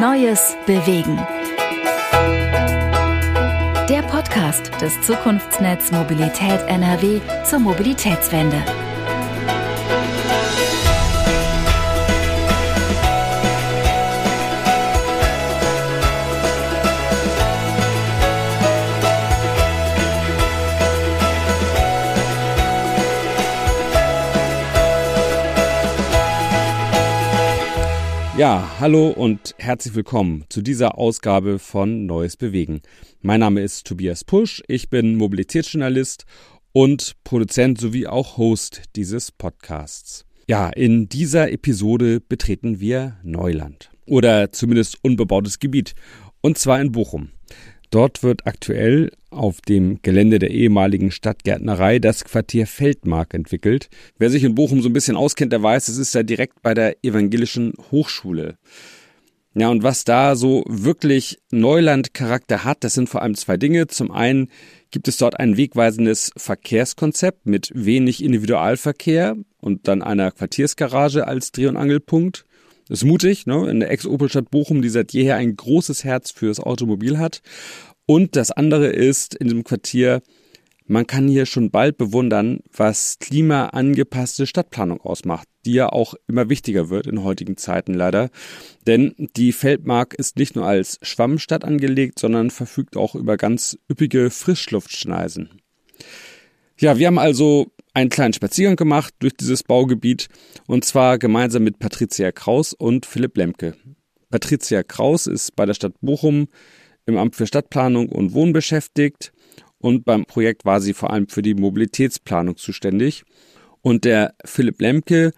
Neues bewegen. Der Podcast des Zukunftsnetz Mobilität NRW zur Mobilitätswende. Ja, hallo und herzlich willkommen zu dieser Ausgabe von Neues Bewegen. Mein Name ist Tobias Pusch, ich bin Mobilitätsjournalist und Produzent sowie auch Host dieses Podcasts. Ja, in dieser Episode betreten wir Neuland oder zumindest unbebautes Gebiet und zwar in Bochum. Dort wird aktuell auf dem Gelände der ehemaligen Stadtgärtnerei das Quartier Feldmark entwickelt. Wer sich in Bochum so ein bisschen auskennt, der weiß, es ist ja direkt bei der evangelischen Hochschule. Ja, und was da so wirklich Neulandcharakter hat, das sind vor allem zwei Dinge. Zum einen gibt es dort ein wegweisendes Verkehrskonzept mit wenig Individualverkehr und dann einer Quartiersgarage als Dreh- und Angelpunkt. Ist mutig, ne? in der Ex-Opelstadt Bochum, die seit jeher ein großes Herz fürs Automobil hat. Und das andere ist in diesem Quartier, man kann hier schon bald bewundern, was klimaangepasste Stadtplanung ausmacht, die ja auch immer wichtiger wird in heutigen Zeiten leider. Denn die Feldmark ist nicht nur als Schwammstadt angelegt, sondern verfügt auch über ganz üppige Frischluftschneisen. Ja, wir haben also einen kleinen Spaziergang gemacht durch dieses Baugebiet und zwar gemeinsam mit Patricia Kraus und Philipp Lemke. Patricia Kraus ist bei der Stadt Bochum im Amt für Stadtplanung und Wohnen beschäftigt und beim Projekt war sie vor allem für die Mobilitätsplanung zuständig. Und der Philipp Lemke,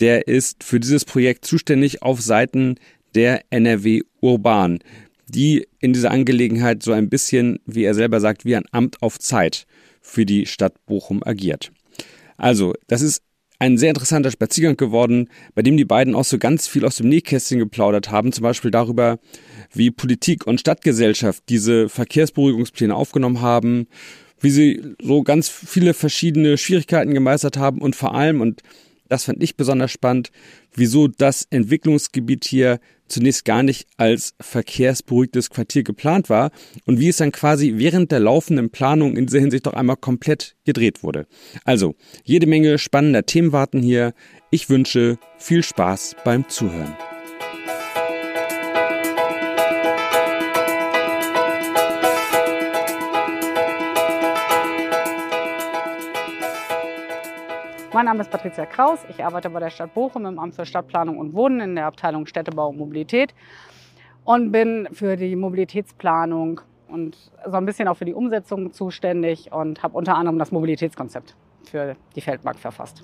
der ist für dieses Projekt zuständig auf Seiten der NRW Urban, die in dieser Angelegenheit so ein bisschen, wie er selber sagt, wie ein Amt auf Zeit für die Stadt Bochum agiert. Also, das ist ein sehr interessanter Spaziergang geworden, bei dem die beiden auch so ganz viel aus dem Nähkästchen geplaudert haben, zum Beispiel darüber, wie Politik und Stadtgesellschaft diese Verkehrsberuhigungspläne aufgenommen haben, wie sie so ganz viele verschiedene Schwierigkeiten gemeistert haben und vor allem, und das fand ich besonders spannend, wieso das Entwicklungsgebiet hier zunächst gar nicht als verkehrsberuhigtes Quartier geplant war und wie es dann quasi während der laufenden Planung in dieser Hinsicht doch einmal komplett gedreht wurde. Also, jede Menge spannender Themen warten hier. Ich wünsche viel Spaß beim Zuhören. Mein Name ist Patricia Kraus. Ich arbeite bei der Stadt Bochum im Amt für Stadtplanung und Wohnen in der Abteilung Städtebau und Mobilität und bin für die Mobilitätsplanung und so ein bisschen auch für die Umsetzung zuständig und habe unter anderem das Mobilitätskonzept für die Feldmark verfasst.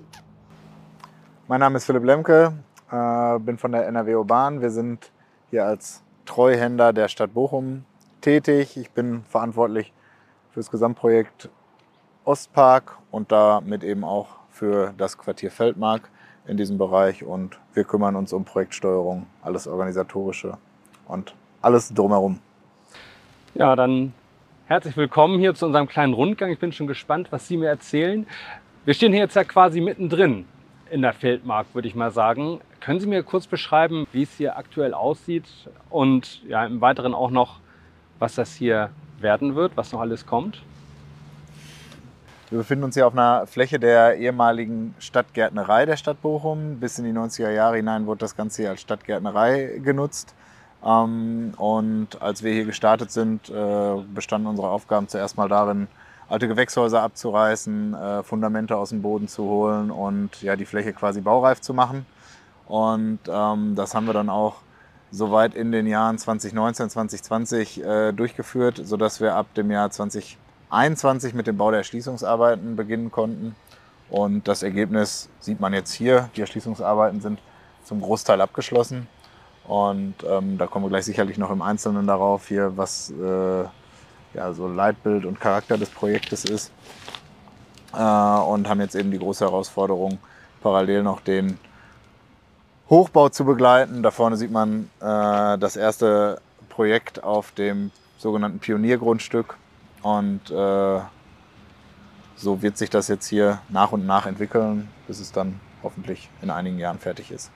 Mein Name ist Philipp Lemke, äh, bin von der NRW Urban. Wir sind hier als Treuhänder der Stadt Bochum tätig. Ich bin verantwortlich für das Gesamtprojekt Ostpark und damit eben auch für das Quartier Feldmark in diesem Bereich und wir kümmern uns um Projektsteuerung, alles organisatorische und alles drumherum. Ja, dann herzlich willkommen hier zu unserem kleinen Rundgang. Ich bin schon gespannt, was Sie mir erzählen. Wir stehen hier jetzt ja quasi mittendrin in der Feldmark, würde ich mal sagen. Können Sie mir kurz beschreiben, wie es hier aktuell aussieht und ja, im Weiteren auch noch, was das hier werden wird, was noch alles kommt? Wir befinden uns hier auf einer Fläche der ehemaligen Stadtgärtnerei der Stadt Bochum. Bis in die 90er Jahre hinein wurde das Ganze hier als Stadtgärtnerei genutzt. Ähm, und als wir hier gestartet sind, äh, bestanden unsere Aufgaben zuerst mal darin, alte Gewächshäuser abzureißen, äh, Fundamente aus dem Boden zu holen und ja, die Fläche quasi baureif zu machen. Und ähm, das haben wir dann auch soweit in den Jahren 2019, 2020 äh, durchgeführt, sodass wir ab dem Jahr 2020 21 mit dem Bau der Erschließungsarbeiten beginnen konnten. Und das Ergebnis sieht man jetzt hier. Die Erschließungsarbeiten sind zum Großteil abgeschlossen. Und ähm, da kommen wir gleich sicherlich noch im Einzelnen darauf, hier, was äh, ja, so Leitbild und Charakter des Projektes ist. Äh, und haben jetzt eben die große Herausforderung, parallel noch den Hochbau zu begleiten. Da vorne sieht man äh, das erste Projekt auf dem sogenannten Pioniergrundstück. Und äh, so wird sich das jetzt hier nach und nach entwickeln, bis es dann hoffentlich in einigen Jahren fertig ist.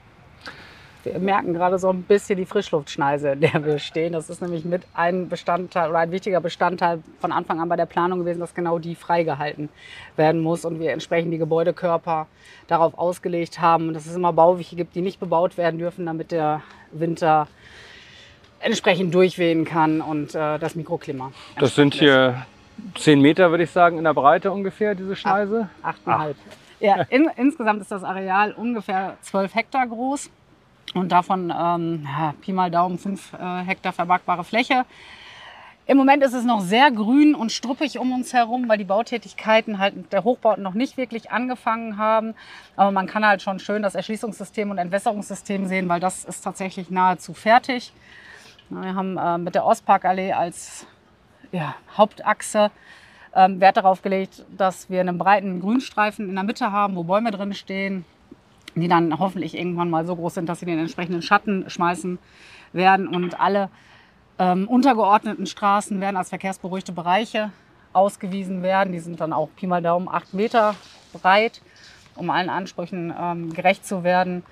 wir merken gerade so ein bisschen die Frischluftschneise, in der wir stehen. Das ist nämlich mit ein Bestandteil oder ein wichtiger Bestandteil von Anfang an bei der Planung gewesen, dass genau die freigehalten werden muss und wir entsprechend die Gebäudekörper darauf ausgelegt haben, dass es immer Bauwege gibt, die nicht bebaut werden dürfen, damit der Winter entsprechend durchwehen kann und äh, das Mikroklima. Das sind hier zehn Meter, würde ich sagen, in der Breite ungefähr, diese Schneise? Achteinhalb. Ja, in, insgesamt ist das Areal ungefähr 12 Hektar groß und davon ähm, Pi mal Daumen 5 äh, Hektar vermarktbare Fläche. Im Moment ist es noch sehr grün und struppig um uns herum, weil die Bautätigkeiten halt der Hochbauten noch nicht wirklich angefangen haben. Aber man kann halt schon schön das Erschließungssystem und Entwässerungssystem sehen, weil das ist tatsächlich nahezu fertig. Wir haben äh, mit der Ostparkallee als ja, Hauptachse ähm, Wert darauf gelegt, dass wir einen breiten Grünstreifen in der Mitte haben, wo Bäume drin stehen, die dann hoffentlich irgendwann mal so groß sind, dass sie den entsprechenden Schatten schmeißen werden. Und alle ähm, untergeordneten Straßen werden als verkehrsberuhigte Bereiche ausgewiesen werden. Die sind dann auch Pi mal Daumen acht Meter breit, um allen Ansprüchen ähm, gerecht zu werden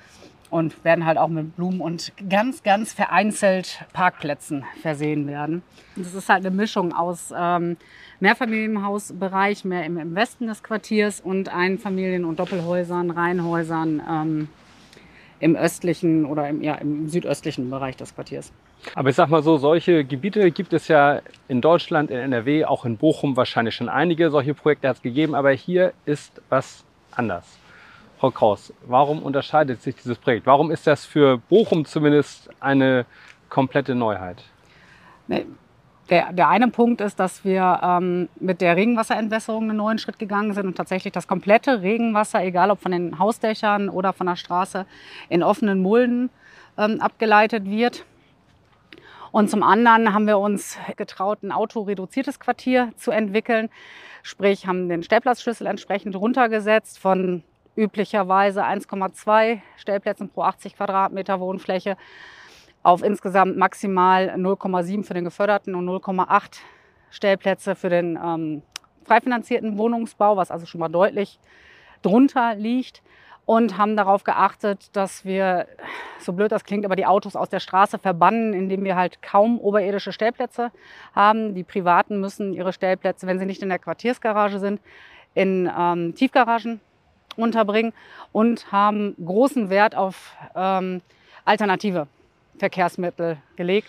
und werden halt auch mit Blumen und ganz, ganz vereinzelt Parkplätzen versehen werden. Das ist halt eine Mischung aus ähm, Mehrfamilienhausbereich, mehr im, im, Westen des Quartiers und Einfamilien- und Doppelhäusern, Reihenhäusern ähm, im östlichen oder im, ja, im südöstlichen Bereich des Quartiers. Aber ich sag mal so, solche Gebiete gibt es ja in Deutschland, in NRW, auch in Bochum wahrscheinlich schon einige. Solche Projekte hat es gegeben, aber hier ist was anders. Frau Kraus, warum unterscheidet sich dieses Projekt? Warum ist das für Bochum zumindest eine komplette Neuheit? Der, der eine Punkt ist, dass wir ähm, mit der Regenwasserentwässerung einen neuen Schritt gegangen sind und tatsächlich das komplette Regenwasser, egal ob von den Hausdächern oder von der Straße, in offenen Mulden ähm, abgeleitet wird. Und zum anderen haben wir uns getraut, ein autoreduziertes Quartier zu entwickeln. Sprich, haben den Stellplatzschlüssel entsprechend runtergesetzt von üblicherweise 1,2 Stellplätzen pro 80 Quadratmeter Wohnfläche auf insgesamt maximal 0,7 für den geförderten und 0,8 Stellplätze für den ähm, frei Wohnungsbau, was also schon mal deutlich drunter liegt. Und haben darauf geachtet, dass wir, so blöd das klingt, aber die Autos aus der Straße verbannen, indem wir halt kaum oberirdische Stellplätze haben. Die Privaten müssen ihre Stellplätze, wenn sie nicht in der Quartiersgarage sind, in ähm, Tiefgaragen unterbringen und haben großen Wert auf ähm, alternative Verkehrsmittel gelegt,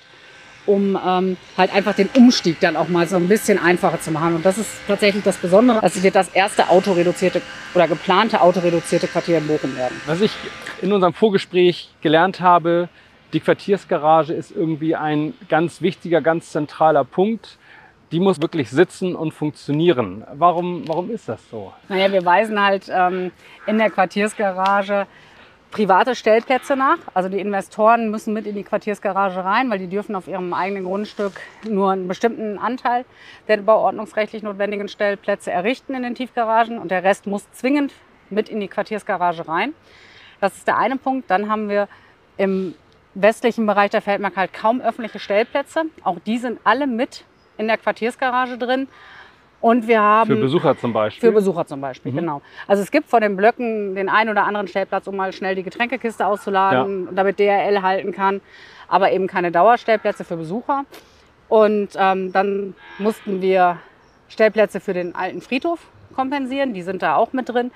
um ähm, halt einfach den Umstieg dann auch mal so ein bisschen einfacher zu machen. Und das ist tatsächlich das Besondere, dass wir das erste autoreduzierte oder geplante autoreduzierte Quartier in Bochum werden. Was ich in unserem Vorgespräch gelernt habe, die Quartiersgarage ist irgendwie ein ganz wichtiger, ganz zentraler Punkt die muss wirklich sitzen und funktionieren. Warum, warum ist das so? Naja, wir weisen halt ähm, in der Quartiersgarage private Stellplätze nach. Also die Investoren müssen mit in die Quartiersgarage rein, weil die dürfen auf ihrem eigenen Grundstück nur einen bestimmten Anteil der bauordnungsrechtlich notwendigen Stellplätze errichten in den Tiefgaragen und der Rest muss zwingend mit in die Quartiersgarage rein. Das ist der eine Punkt. Dann haben wir im westlichen Bereich der Feldmark halt kaum öffentliche Stellplätze. Auch die sind alle mit in der Quartiersgarage drin. Und wir haben. Für Besucher zum Beispiel? Für Besucher zum Beispiel, mhm. genau. Also es gibt vor den Blöcken den einen oder anderen Stellplatz, um mal schnell die Getränkekiste auszuladen, ja. damit DRL halten kann. Aber eben keine Dauerstellplätze für Besucher. Und ähm, dann mussten wir Stellplätze für den alten Friedhof kompensieren. Die sind da auch mit drin.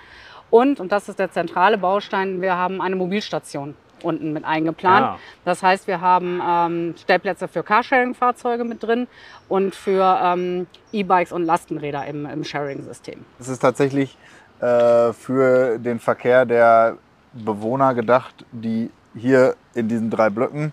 Und, und das ist der zentrale Baustein, wir haben eine Mobilstation unten mit eingeplant. Ja. Das heißt, wir haben ähm, Stellplätze für Carsharing-Fahrzeuge mit drin und für ähm, E-Bikes und Lastenräder im, im Sharing-System. Es ist tatsächlich äh, für den Verkehr der Bewohner gedacht, die hier in diesen drei Blöcken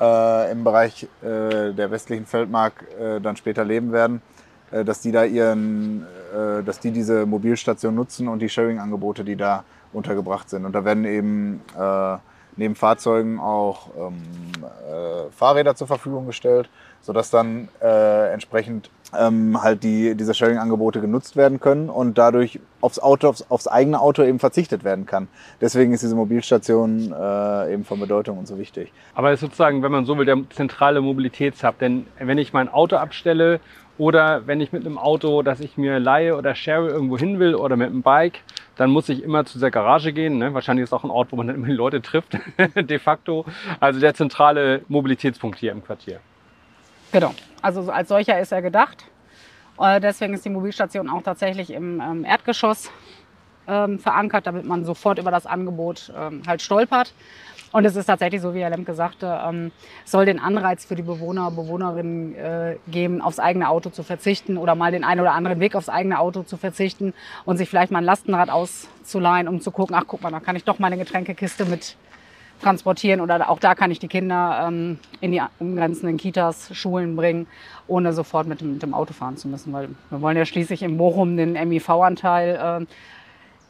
äh, im Bereich äh, der westlichen Feldmark äh, dann später leben werden, äh, dass die da ihren, äh, dass die diese Mobilstation nutzen und die Sharing-Angebote, die da untergebracht sind. Und da werden eben neben Fahrzeugen auch ähm, äh, Fahrräder zur Verfügung gestellt, sodass dann äh, entsprechend ähm, halt die, diese Sharing-Angebote genutzt werden können und dadurch aufs Auto, aufs, aufs, eigene Auto eben verzichtet werden kann. Deswegen ist diese Mobilstation äh, eben von Bedeutung und so wichtig. Aber es ist sozusagen, wenn man so will, der zentrale Mobilitätshub. Denn wenn ich mein Auto abstelle oder wenn ich mit einem Auto, das ich mir leihe oder share irgendwo hin will oder mit einem Bike, dann muss ich immer zu dieser Garage gehen. Ne? Wahrscheinlich ist auch ein Ort, wo man dann immer die Leute trifft, de facto. Also der zentrale Mobilitätspunkt hier im Quartier. Genau. Also als solcher ist er gedacht. Äh, deswegen ist die Mobilstation auch tatsächlich im ähm, Erdgeschoss ähm, verankert, damit man sofort über das Angebot ähm, halt stolpert. Und es ist tatsächlich so, wie Herr Lemke sagte, ähm, soll den Anreiz für die Bewohner, Bewohnerinnen äh, geben, aufs eigene Auto zu verzichten oder mal den einen oder anderen Weg aufs eigene Auto zu verzichten und sich vielleicht mal ein Lastenrad auszuleihen, um zu gucken, ach guck mal, da kann ich doch meine Getränkekiste mit transportieren oder auch da kann ich die Kinder ähm, in die umgrenzenden Kitas, Schulen bringen, ohne sofort mit dem, mit dem, Auto fahren zu müssen, weil wir wollen ja schließlich in Bochum den MIV-Anteil äh,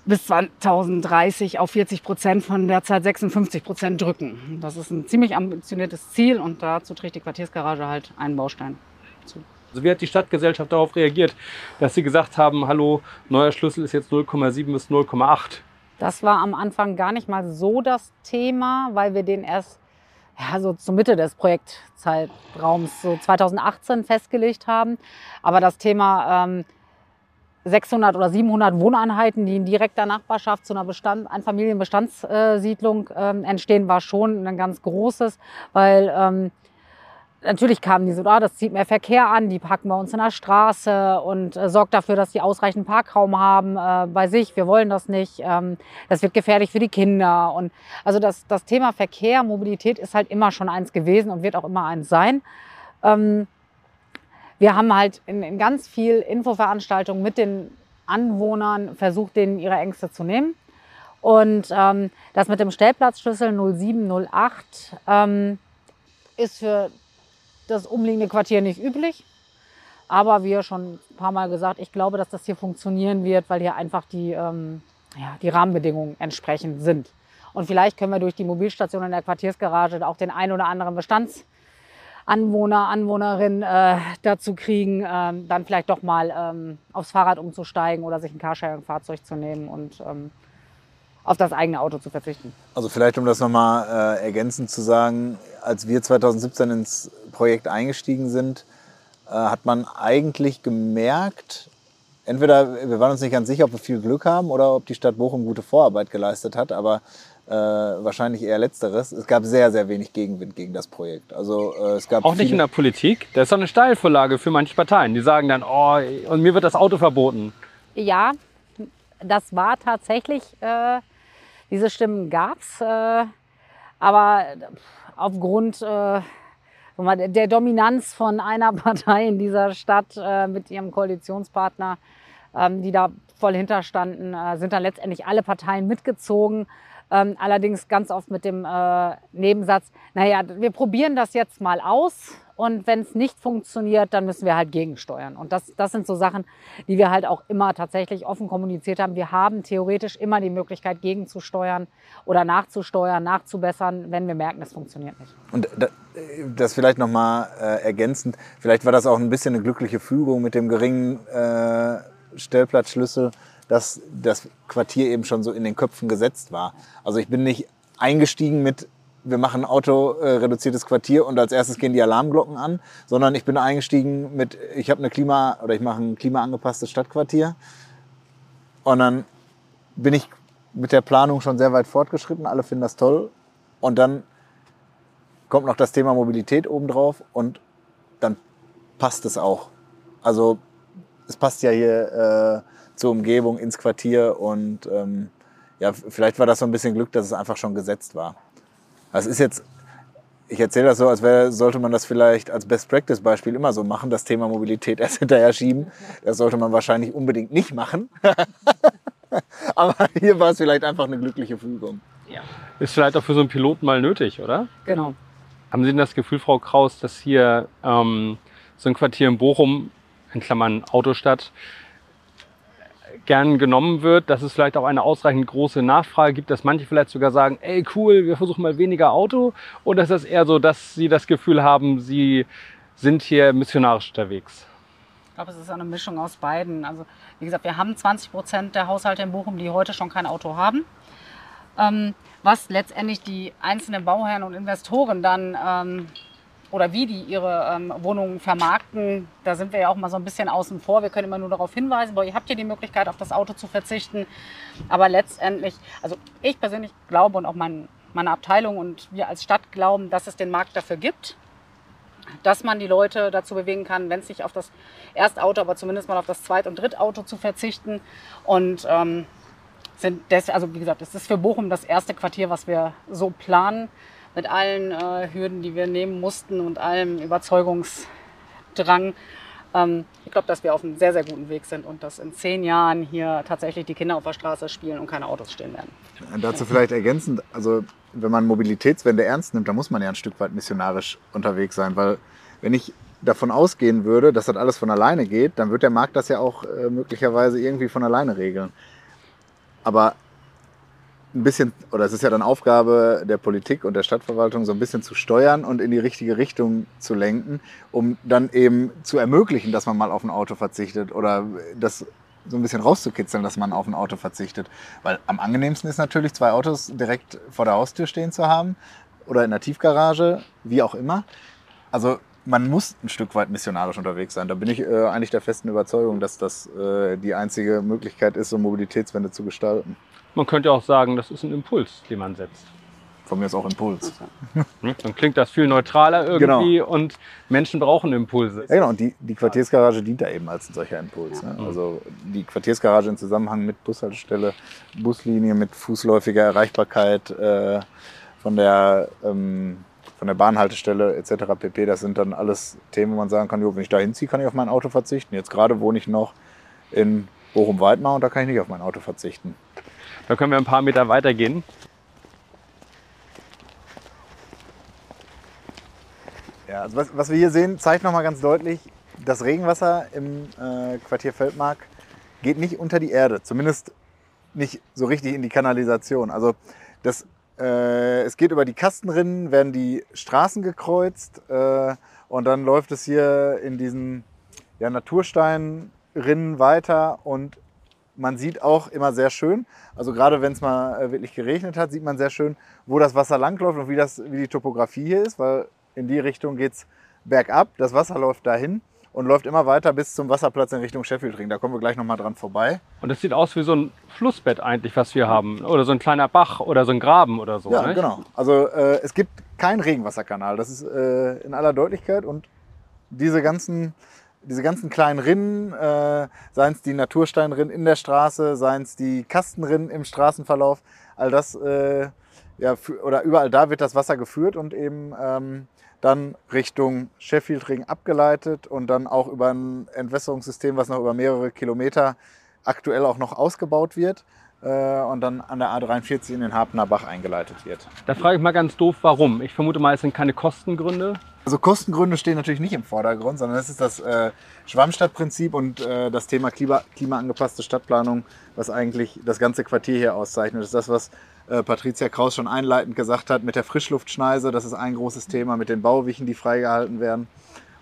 bis 2030 auf 40 Prozent von derzeit 56 Prozent drücken. Das ist ein ziemlich ambitioniertes Ziel und dazu trägt die Quartiersgarage halt einen Baustein zu. Also wie hat die Stadtgesellschaft darauf reagiert, dass sie gesagt haben, hallo, neuer Schlüssel ist jetzt 0,7 bis 0,8? Das war am Anfang gar nicht mal so das Thema, weil wir den erst ja, so zur Mitte des Projektzeitraums, so 2018, festgelegt haben. Aber das Thema ähm, 600 oder 700 Wohneinheiten, die in direkter Nachbarschaft zu einer Bestand, Einfamilienbestandssiedlung ähm, entstehen, war schon ein ganz großes, weil ähm, natürlich kamen die so, ah, das zieht mehr Verkehr an, die parken bei uns in der Straße und äh, sorgt dafür, dass die ausreichend Parkraum haben äh, bei sich. Wir wollen das nicht. Ähm, das wird gefährlich für die Kinder. Und also das, das Thema Verkehr, Mobilität ist halt immer schon eins gewesen und wird auch immer eins sein. Ähm, wir haben halt in, in ganz viel Infoveranstaltungen mit den Anwohnern versucht, denen ihre Ängste zu nehmen. Und ähm, das mit dem Stellplatzschlüssel 0708 ähm, ist für das umliegende Quartier nicht üblich. Aber wie schon ein paar Mal gesagt, ich glaube, dass das hier funktionieren wird, weil hier einfach die, ähm, ja, die Rahmenbedingungen entsprechend sind. Und vielleicht können wir durch die Mobilstation in der Quartiersgarage auch den ein oder anderen Bestandsanwohner, Anwohnerin äh, dazu kriegen, ähm, dann vielleicht doch mal ähm, aufs Fahrrad umzusteigen oder sich ein Carsharing-Fahrzeug zu nehmen und ähm, auf das eigene Auto zu verzichten. Also vielleicht, um das nochmal äh, ergänzend zu sagen, als wir 2017 ins Projekt eingestiegen sind, äh, hat man eigentlich gemerkt, entweder wir waren uns nicht ganz sicher, ob wir viel Glück haben oder ob die Stadt Bochum gute Vorarbeit geleistet hat, aber äh, wahrscheinlich eher letzteres. Es gab sehr, sehr wenig Gegenwind gegen das Projekt. Also äh, es gab auch nicht in der Politik. Das ist doch eine Steilvorlage für manche Parteien. Die sagen dann, oh, und mir wird das Auto verboten. Ja, das war tatsächlich äh, diese Stimmen gab es, äh, aber aufgrund äh, der Dominanz von einer Partei in dieser Stadt äh, mit ihrem Koalitionspartner, ähm, die da voll hinterstanden, äh, sind dann letztendlich alle Parteien mitgezogen. Ähm, allerdings ganz oft mit dem äh, Nebensatz, naja, wir probieren das jetzt mal aus und wenn es nicht funktioniert, dann müssen wir halt gegensteuern. Und das, das sind so Sachen, die wir halt auch immer tatsächlich offen kommuniziert haben. Wir haben theoretisch immer die Möglichkeit, gegenzusteuern oder nachzusteuern, nachzubessern, wenn wir merken, es funktioniert nicht. Und das vielleicht nochmal äh, ergänzend, vielleicht war das auch ein bisschen eine glückliche Fügung mit dem geringen äh, Stellplatzschlüssel dass das Quartier eben schon so in den Köpfen gesetzt war. Also ich bin nicht eingestiegen mit, wir machen ein autoreduziertes Quartier und als erstes gehen die Alarmglocken an, sondern ich bin eingestiegen mit, ich habe eine Klima- oder ich mache ein klimaangepasstes Stadtquartier und dann bin ich mit der Planung schon sehr weit fortgeschritten, alle finden das toll und dann kommt noch das Thema Mobilität obendrauf und dann passt es auch. Also es passt ja hier äh, zur Umgebung, ins Quartier und ähm, ja, vielleicht war das so ein bisschen Glück, dass es einfach schon gesetzt war. Das ist jetzt, ich erzähle das so, als wäre, sollte man das vielleicht als Best-Practice-Beispiel immer so machen, das Thema Mobilität erst hinterher schieben. Das sollte man wahrscheinlich unbedingt nicht machen. Aber hier war es vielleicht einfach eine glückliche Fügung. Ja. Ist vielleicht auch für so einen Piloten mal nötig, oder? Genau. Haben Sie denn das Gefühl, Frau Kraus, dass hier ähm, so ein Quartier in Bochum, in Klammern Autostadt, gern genommen wird, dass es vielleicht auch eine ausreichend große Nachfrage gibt, dass manche vielleicht sogar sagen, ey cool, wir versuchen mal weniger Auto oder ist das eher so, dass sie das Gefühl haben, sie sind hier missionarisch unterwegs? glaube, es ist eine Mischung aus beiden. Also wie gesagt, wir haben 20 Prozent der Haushalte in Bochum, die heute schon kein Auto haben. Ähm, was letztendlich die einzelnen Bauherren und Investoren dann ähm, oder wie die ihre ähm, Wohnungen vermarkten, da sind wir ja auch mal so ein bisschen außen vor. Wir können immer nur darauf hinweisen, boah, ihr habt hier die Möglichkeit, auf das Auto zu verzichten. Aber letztendlich, also ich persönlich glaube und auch mein, meine Abteilung und wir als Stadt glauben, dass es den Markt dafür gibt dass man die Leute dazu bewegen kann, wenn es nicht auf das Erstauto, aber zumindest mal auf das Zweit- und Drittauto zu verzichten. Und ähm, sind des, also wie gesagt, es ist für Bochum das erste Quartier, was wir so planen, mit allen äh, Hürden, die wir nehmen mussten und allem Überzeugungsdrang. Ähm, ich glaube, dass wir auf einem sehr, sehr guten Weg sind und dass in zehn Jahren hier tatsächlich die Kinder auf der Straße spielen und keine Autos stehen werden. Dazu vielleicht ergänzend, also wenn man Mobilitätswende ernst nimmt, dann muss man ja ein Stück weit missionarisch unterwegs sein, weil wenn ich davon ausgehen würde, dass das alles von alleine geht, dann wird der Markt das ja auch äh, möglicherweise irgendwie von alleine regeln. Aber ein bisschen, oder es ist ja dann Aufgabe der Politik und der Stadtverwaltung, so ein bisschen zu steuern und in die richtige Richtung zu lenken, um dann eben zu ermöglichen, dass man mal auf ein Auto verzichtet oder das so ein bisschen rauszukitzeln, dass man auf ein Auto verzichtet. Weil am angenehmsten ist natürlich, zwei Autos direkt vor der Haustür stehen zu haben oder in der Tiefgarage, wie auch immer. Also man muss ein Stück weit missionarisch unterwegs sein. Da bin ich äh, eigentlich der festen Überzeugung, dass das äh, die einzige Möglichkeit ist, so Mobilitätswende zu gestalten. Man könnte auch sagen, das ist ein Impuls, den man setzt. Von mir ist auch Impuls. Hm? Dann klingt das viel neutraler irgendwie genau. und Menschen brauchen Impulse. Ja, genau, und die, die Quartiersgarage dient da eben als ein solcher Impuls. Ne? Also die Quartiersgarage im Zusammenhang mit Bushaltestelle, Buslinie, mit fußläufiger Erreichbarkeit äh, von der ähm, von der Bahnhaltestelle etc. pp. Das sind dann alles Themen, wo man sagen kann, jo, wenn ich da hinziehe, kann ich auf mein Auto verzichten. Jetzt gerade wohne ich noch in Bochum-Weidmar und da kann ich nicht auf mein Auto verzichten. Da können wir ein paar Meter weiter gehen. Ja, also was, was wir hier sehen, zeigt nochmal ganz deutlich, das Regenwasser im äh, Quartier Feldmark geht nicht unter die Erde, zumindest nicht so richtig in die Kanalisation. Also das äh, es geht über die Kastenrinnen, werden die Straßen gekreuzt äh, und dann läuft es hier in diesen ja, Natursteinrinnen weiter und man sieht auch immer sehr schön, also gerade wenn es mal äh, wirklich geregnet hat, sieht man sehr schön, wo das Wasser langläuft und wie, das, wie die Topografie hier ist, weil in die Richtung geht es bergab, das Wasser läuft dahin und läuft immer weiter bis zum Wasserplatz in Richtung Sheffieldring. Da kommen wir gleich nochmal dran vorbei. Und das sieht aus wie so ein Flussbett eigentlich, was wir haben. Oder so ein kleiner Bach oder so ein Graben oder so. Ja, nicht? genau. Also äh, es gibt keinen Regenwasserkanal. Das ist äh, in aller Deutlichkeit. Und diese ganzen, diese ganzen kleinen Rinnen, äh, seien es die Natursteinrinnen in der Straße, seien es die Kastenrinnen im Straßenverlauf, all das, äh, ja, oder überall da wird das Wasser geführt und eben ähm, dann Richtung Sheffield Ring abgeleitet und dann auch über ein Entwässerungssystem, was noch über mehrere Kilometer aktuell auch noch ausgebaut wird und dann an der A43 in den Harpener Bach eingeleitet wird. Da frage ich mal ganz doof, warum? Ich vermute mal, es sind keine Kostengründe. Also Kostengründe stehen natürlich nicht im Vordergrund, sondern es ist das äh, Schwammstadtprinzip und äh, das Thema Klima, klimaangepasste Stadtplanung, was eigentlich das ganze Quartier hier auszeichnet. Das ist das, was äh, Patricia Kraus schon einleitend gesagt hat, mit der Frischluftschneise, das ist ein großes Thema, mit den Bauwichen, die freigehalten werden.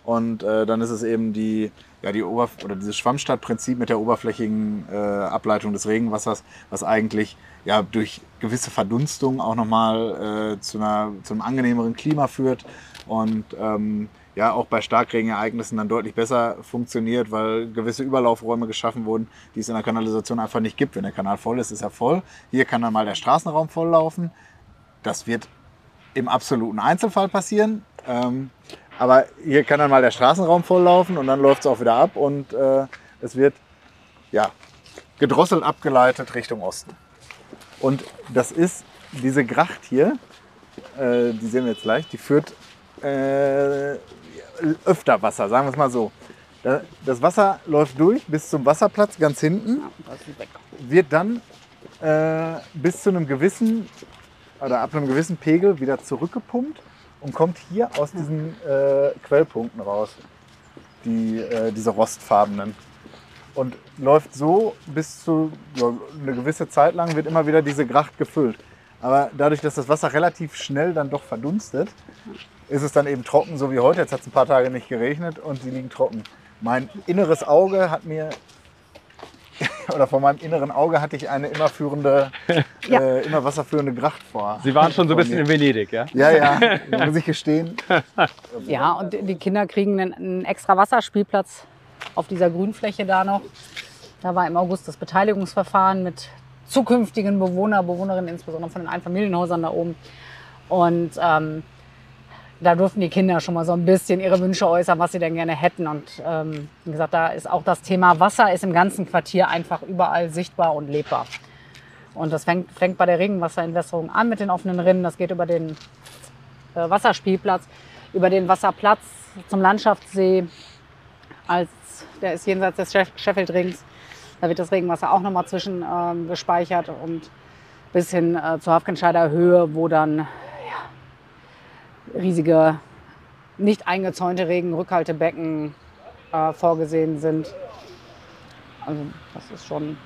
Und äh, dann ist es eben die, ja, die Oberf oder dieses Schwammstadtprinzip mit der oberflächigen äh, Ableitung des Regenwassers, was eigentlich ja, durch gewisse Verdunstung auch nochmal äh, zu, einer, zu einem angenehmeren Klima führt. Und ähm, ja auch bei Starkregenereignissen dann deutlich besser funktioniert, weil gewisse Überlaufräume geschaffen wurden, die es in der Kanalisation einfach nicht gibt. Wenn der Kanal voll ist, ist er voll. Hier kann dann mal der Straßenraum volllaufen. Das wird im absoluten Einzelfall passieren. Ähm, aber hier kann dann mal der Straßenraum volllaufen und dann läuft es auch wieder ab und äh, es wird ja, gedrosselt abgeleitet Richtung Osten. Und das ist diese Gracht hier, äh, die sehen wir jetzt gleich, die führt äh, öfter Wasser, sagen wir es mal so. Das Wasser läuft durch bis zum Wasserplatz ganz hinten, wird dann äh, bis zu einem gewissen oder ab einem gewissen Pegel wieder zurückgepumpt und kommt hier aus diesen äh, Quellpunkten raus, die, äh, diese rostfarbenen. Und läuft so bis zu ja, eine gewisse Zeit lang wird immer wieder diese Gracht gefüllt. Aber dadurch, dass das Wasser relativ schnell dann doch verdunstet, ist es dann eben trocken, so wie heute. Jetzt hat es ein paar Tage nicht geregnet und sie liegen trocken. mein inneres Auge hat mir, oder vor meinem inneren Auge hatte ich eine immer führende, Ja. äh, immer wasserführende Gracht vor. Sie waren schon so ein bisschen in Venedig, ja? Ja, ja, muss ich gestehen. Ja, und die Kinder kriegen einen, einen extra Wasserspielplatz auf dieser Grünfläche da noch. Da war im August das Beteiligungsverfahren mit zukünftigen Bewohner, Bewohnerinnen, insbesondere von den Einfamilienhäusern da oben. Und ähm, da durften die Kinder schon mal so ein bisschen ihre Wünsche äußern, was sie denn gerne hätten. Und ähm, wie gesagt, da ist auch das Thema Wasser ist im ganzen Quartier einfach überall sichtbar und lebbar. Und das fängt, fängt bei der Regenwasserentwässerung an mit den offenen Rinnen. Das geht über den äh, Wasserspielplatz, über den Wasserplatz zum Landschaftssee. Als, der ist jenseits des Sheffield-Rings. Da wird das Regenwasser auch nochmal zwischen ähm, gespeichert und bis hin äh, zur Hafkenscheider Höhe, wo dann riesige, nicht eingezäunte Regenrückhaltebecken äh, vorgesehen sind. Also das ist schon,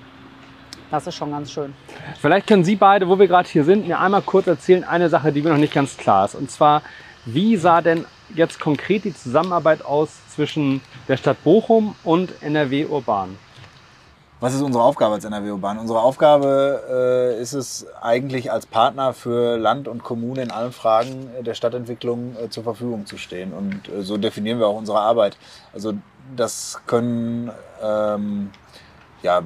das ist schon ganz schön. Vielleicht können Sie beide, wo wir gerade hier sind, mir einmal kurz erzählen, eine Sache, die mir noch nicht ganz klar ist. Und zwar, wie sah denn jetzt konkret die Zusammenarbeit aus zwischen der Stadt Bochum und NRW Urban? Was ist unsere Aufgabe als NRW Urban? Unsere Aufgabe äh, ist es eigentlich als Partner für Land und Kommune in allen Fragen der Stadtentwicklung äh, zur Verfügung zu stehen. Und äh, so definieren wir auch unsere Arbeit. Also das können ähm, ja,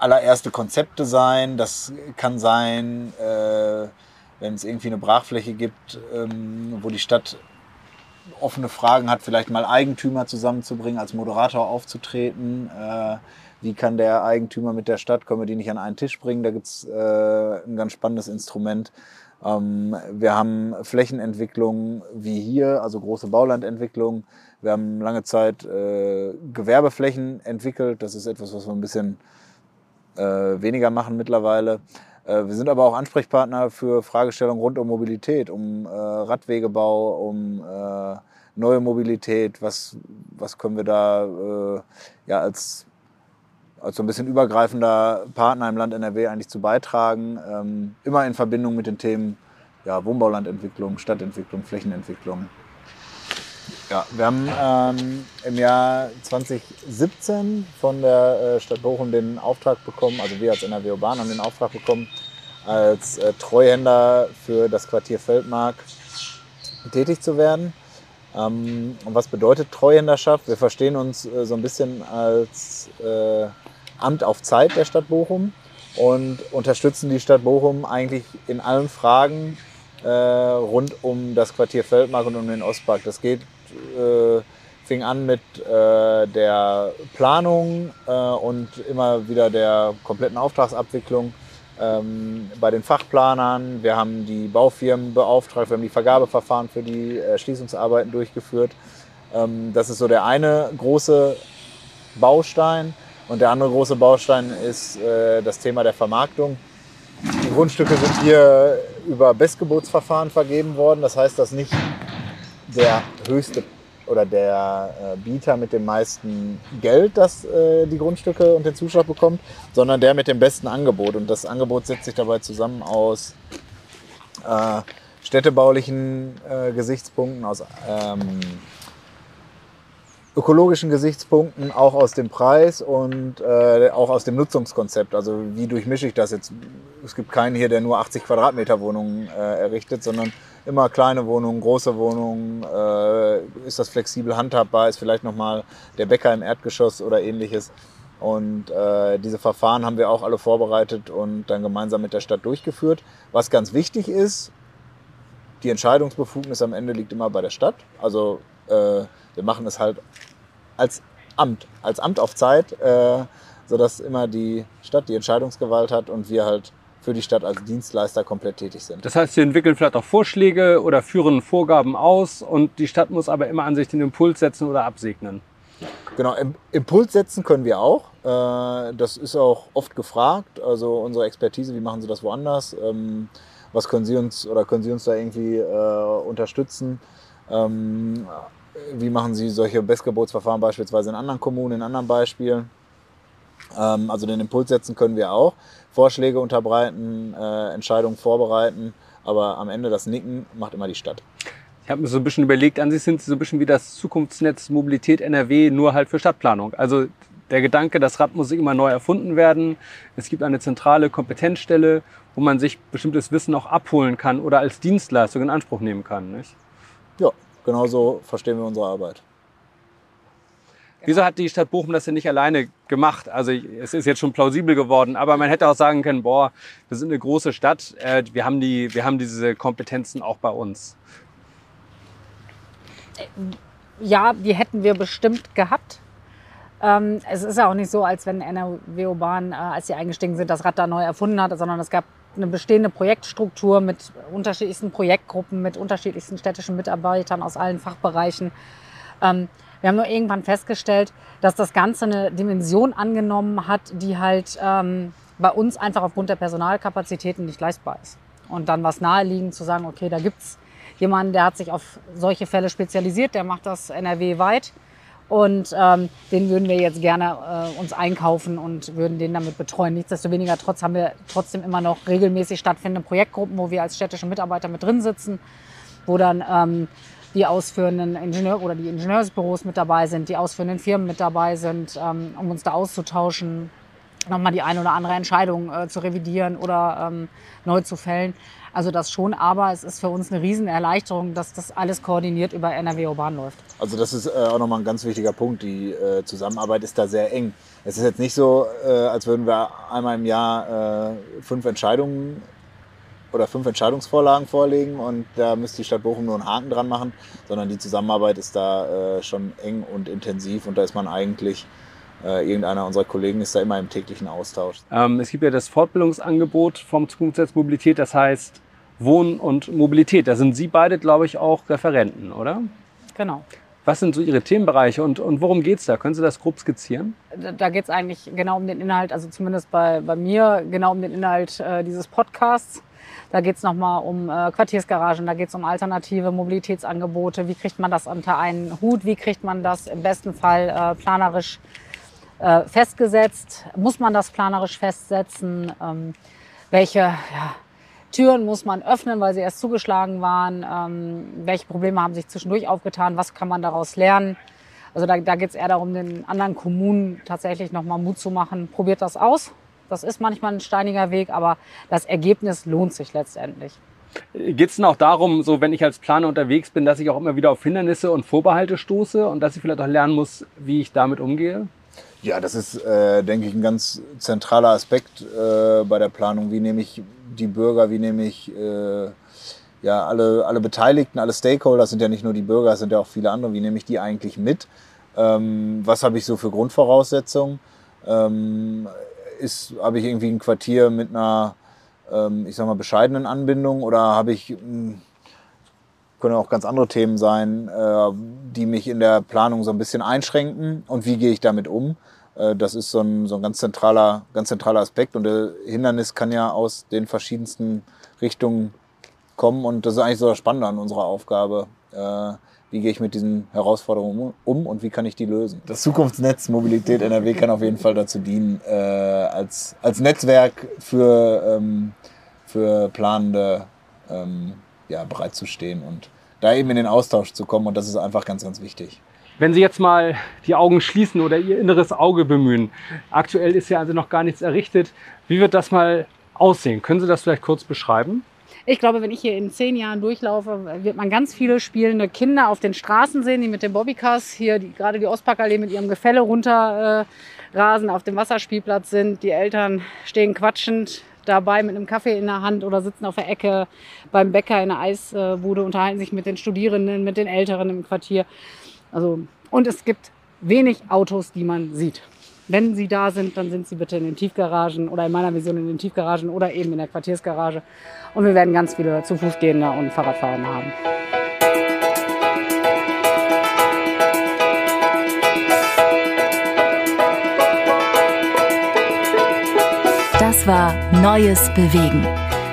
allererste Konzepte sein. Das kann sein, äh, wenn es irgendwie eine Brachfläche gibt, ähm, wo die Stadt offene Fragen hat, vielleicht mal Eigentümer zusammenzubringen, als Moderator aufzutreten. Wie kann der Eigentümer mit der Stadt, können wir die nicht an einen Tisch bringen? Da gibt's äh, ein ganz spannendes Instrument. Ähm, wir haben Flächenentwicklung wie hier, also große Baulandentwicklung. Wir haben lange Zeit äh, Gewerbeflächen entwickelt. Das ist etwas, was wir ein bisschen äh, weniger machen mittlerweile. Äh, wir sind aber auch Ansprechpartner für Fragestellungen rund um Mobilität, um äh, Radwegebau, um äh, neue Mobilität. Was, was können wir da äh, ja, als, als so ein bisschen übergreifender Partner im Land NRW eigentlich zu beitragen? Ähm, immer in Verbindung mit den Themen ja, Wohnbaulandentwicklung, Stadtentwicklung, Flächenentwicklung. Ja, wir haben ähm, im Jahr 2017 von der äh, Stadt Bochum den Auftrag bekommen, also wir als NRW Urban haben den Auftrag bekommen, als äh, Treuhänder für das Quartier Feldmark tätig zu werden. Ähm, und was bedeutet Treuhänderschaft? Wir verstehen uns äh, so ein bisschen als äh, Amt auf Zeit der Stadt Bochum und unterstützen die Stadt Bochum eigentlich in allen Fragen äh, rund um das Quartier Feldmark und um den Ostpark. Das geht, äh, fing an mit äh, der Planung äh, und immer wieder der kompletten Auftragsabwicklung ähm, bei den Fachplanern. Wir haben die Baufirmen beauftragt, wir haben die Vergabeverfahren für die Erschließungsarbeiten durchgeführt. Ähm, das ist so der eine große Baustein. Und der andere große Baustein ist äh, das Thema der Vermarktung. Die Grundstücke sind hier über Bestgebotsverfahren vergeben worden. Das heißt, dass nicht der höchste oder der äh, Bieter mit dem meisten Geld das, äh, die Grundstücke und den Zuschlag bekommt, sondern der mit dem besten Angebot. Und das Angebot setzt sich dabei zusammen aus äh, städtebaulichen äh, Gesichtspunkten, aus ähm, ökologischen Gesichtspunkten, auch aus dem Preis und äh, auch aus dem Nutzungskonzept. Also wie durchmische ich das jetzt? Es gibt keinen hier, der nur 80 Quadratmeter Wohnungen äh, errichtet, sondern immer kleine Wohnungen, große Wohnungen. Äh, ist das flexibel handhabbar? Ist vielleicht nochmal der Bäcker im Erdgeschoss oder ähnliches? Und äh, diese Verfahren haben wir auch alle vorbereitet und dann gemeinsam mit der Stadt durchgeführt. Was ganz wichtig ist, die Entscheidungsbefugnis am Ende liegt immer bei der Stadt. Also äh, wir machen es halt als Amt, als Amt auf Zeit, äh, sodass immer die Stadt die Entscheidungsgewalt hat und wir halt für die Stadt als Dienstleister komplett tätig sind. Das heißt, Sie entwickeln vielleicht auch Vorschläge oder führen Vorgaben aus und die Stadt muss aber immer an sich den Impuls setzen oder absegnen. Genau, Im- Impuls setzen können wir auch. Äh, Das ist auch oft gefragt. Also unsere Expertise, wie machen Sie das woanders? Ähm, Was können Sie uns oder können Sie uns da irgendwie äh, unterstützen? Wie machen Sie solche Bestgebotsverfahren beispielsweise in anderen Kommunen, in anderen Beispielen? Ähm, Also den Impuls setzen können wir auch. Vorschläge unterbreiten, äh, Entscheidungen vorbereiten. Aber am Ende das Nicken macht immer die Stadt. Ich habe mir so ein bisschen überlegt, an sich sind sie so ein bisschen wie das Zukunftsnetz Mobilität NRW, nur halt für Stadtplanung. Also der Gedanke, das Rad muss immer neu erfunden werden. Es gibt eine zentrale Kompetenzstelle, wo man sich bestimmtes Wissen auch abholen kann oder als Dienstleistung in Anspruch nehmen kann. Nicht? Ja, genau so verstehen wir unsere Arbeit. Wieso hat die Stadt Bochum das denn nicht alleine gemacht? Also es ist jetzt schon plausibel geworden, aber man hätte auch sagen können, boah, wir sind eine große Stadt, äh, wir, haben die, wir haben diese Kompetenzen auch bei uns. Ja, die hätten wir bestimmt gehabt. Ähm, es ist ja auch nicht so, als wenn NRW Bahn, äh, als sie eingestiegen sind, das Rad da neu erfunden hat, sondern es gab eine bestehende Projektstruktur mit unterschiedlichsten Projektgruppen, mit unterschiedlichsten städtischen Mitarbeitern aus allen Fachbereichen. Ähm, wir haben nur irgendwann festgestellt, dass das Ganze eine Dimension angenommen hat, die halt ähm, bei uns einfach aufgrund der Personalkapazitäten nicht leistbar ist. Und dann war es naheliegend zu sagen, okay, da gibt es jemanden, der hat sich auf solche Fälle spezialisiert, der macht das NRW weit und ähm, den würden wir jetzt gerne äh, uns einkaufen und würden den damit betreuen. Nichtsdestoweniger trotz haben wir trotzdem immer noch regelmäßig stattfindende Projektgruppen, wo wir als städtische Mitarbeiter mit drin sitzen, wo dann ähm, die ausführenden Ingenieure oder die Ingenieursbüros mit dabei sind, die ausführenden Firmen mit dabei sind, ähm, um uns da auszutauschen, nochmal die eine oder andere Entscheidung äh, zu revidieren oder ähm, neu zu fällen. Also das schon, aber es ist für uns eine Riesenerleichterung, dass das alles koordiniert über NRW Urban läuft. Also das ist äh, auch nochmal ein ganz wichtiger Punkt. Die äh, Zusammenarbeit ist da sehr eng. Es ist jetzt nicht so, äh, als würden wir einmal im Jahr äh, fünf Entscheidungen oder fünf Entscheidungsvorlagen vorlegen und da müsste die Stadt Bochum nur einen Haken dran machen, sondern die Zusammenarbeit ist da äh, schon eng und intensiv und da ist man eigentlich äh, irgendeiner unserer Kollegen ist da immer im täglichen Austausch. Ähm, es gibt ja das Fortbildungsangebot vom Zukunftsnetz Mobilität, das heißt Wohnen und Mobilität. Da sind Sie beide, glaube ich, auch Referenten, oder? Genau. Was sind so Ihre Themenbereiche und, und worum geht es da? Können Sie das grob skizzieren? Da, da geht es eigentlich genau um den Inhalt, also zumindest bei, bei mir, genau um den Inhalt äh, dieses Podcasts. Da geht es nochmal um äh, Quartiersgaragen, da geht es um alternative Mobilitätsangebote. Wie kriegt man das unter einen Hut? Wie kriegt man das im besten Fall äh, planerisch äh, festgesetzt? Muss man das planerisch festsetzen? Ähm, welche ja, Türen muss man öffnen, weil sie erst zugeschlagen waren? Ähm, welche Probleme haben sich zwischendurch aufgetan? Was kann man daraus lernen? Also da, da geht es eher darum, den anderen Kommunen tatsächlich nochmal Mut zu machen. Probiert das aus. Das ist manchmal ein steiniger Weg, aber das Ergebnis lohnt sich letztendlich. Geht es denn auch darum, so wenn ich als Planer unterwegs bin, dass ich auch immer wieder auf Hindernisse und Vorbehalte stoße und dass ich vielleicht auch lernen muss, wie ich damit umgehe? Ja, das ist, äh, denke ich, ein ganz zentraler Aspekt äh, bei der Planung. Wie nehme ich die Bürger, wie nehme ich äh, ja, alle, alle Beteiligten, alle Stakeholder, sind ja nicht nur die Bürger, es sind ja auch viele andere, wie nehme ich die eigentlich mit? Ähm, was habe ich so für Grundvoraussetzungen? Ähm, ist, habe ich irgendwie ein Quartier mit einer, ähm, ich sag mal, bescheidenen Anbindung oder habe ich, mh, hm, können auch ganz andere Themen sein, äh, die mich in der Planung so ein bisschen einschränken und wie gehe ich damit um? Äh, das ist so ein, so ein ganz, zentraler, ganz zentraler Aspekt und der Hindernis kann ja aus den verschiedensten Richtungen kommen und das ist eigentlich so das Spannende an unserer Aufgabe. Äh, wie gehe ich mit diesen Herausforderungen um und wie kann ich die lösen. Das Zukunftsnetz Mobilität NRW kann auf jeden Fall dazu dienen, als, als Netzwerk für, ähm, für Planende ja, bereitzustehen und da eben in den Austausch zu kommen und das ist einfach ganz, ganz wichtig. Wenn Sie jetzt mal die Augen schließen oder Ihr inneres Auge bemühen, aktuell ist ja also noch gar nichts errichtet. Wie wird das mal aussehen? Können Sie das vielleicht kurz beschreiben? Ich glaube, wenn ich hier in zehn Jahren durchlaufe, wird man ganz viele spielende Kinder auf den Straßen sehen, die mit den Bobbycars hier die, gerade die Ostparkallee mit ihrem Gefälle runterrasen, äh, auf dem Wasserspielplatz sind. Die Eltern stehen quatschend dabei mit einem Kaffee in der Hand oder sitzen auf der Ecke beim Bäcker in der Eisbude, unterhalten sich mit den Studierenden, mit den Älteren im Quartier. Also, und es gibt wenig Autos, die man sieht. Wenn sie da sind, dann sind sie bitte in den Tiefgaragen oder in meiner Vision in den Tiefgaragen oder eben in der Quartiersgarage. Und wir werden ganz viele zu Fußgehender und Fahrradfahrer haben. Das war Neues Bewegen.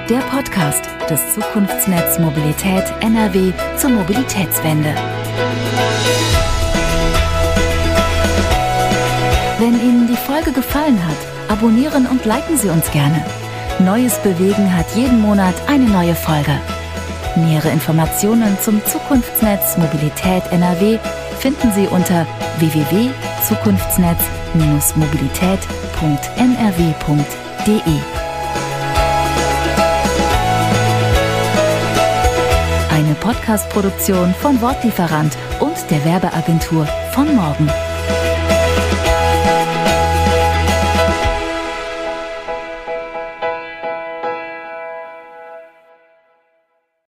Der Podcast des Zukunftsnetz Mobilität NRW zur Mobilitätswende. Wenn Ihnen die Folge gefallen hat, abonnieren und liken Sie uns gerne. Neues Bewegen hat jeden Monat eine neue Folge. Nähere Informationen zum Zukunftsnetz Mobilität NRW finden Sie unter www.zukunftsnetz-mobilität.nrw.de. Podcast-Produktion von Wortlieferant und der Werbeagentur von morgen.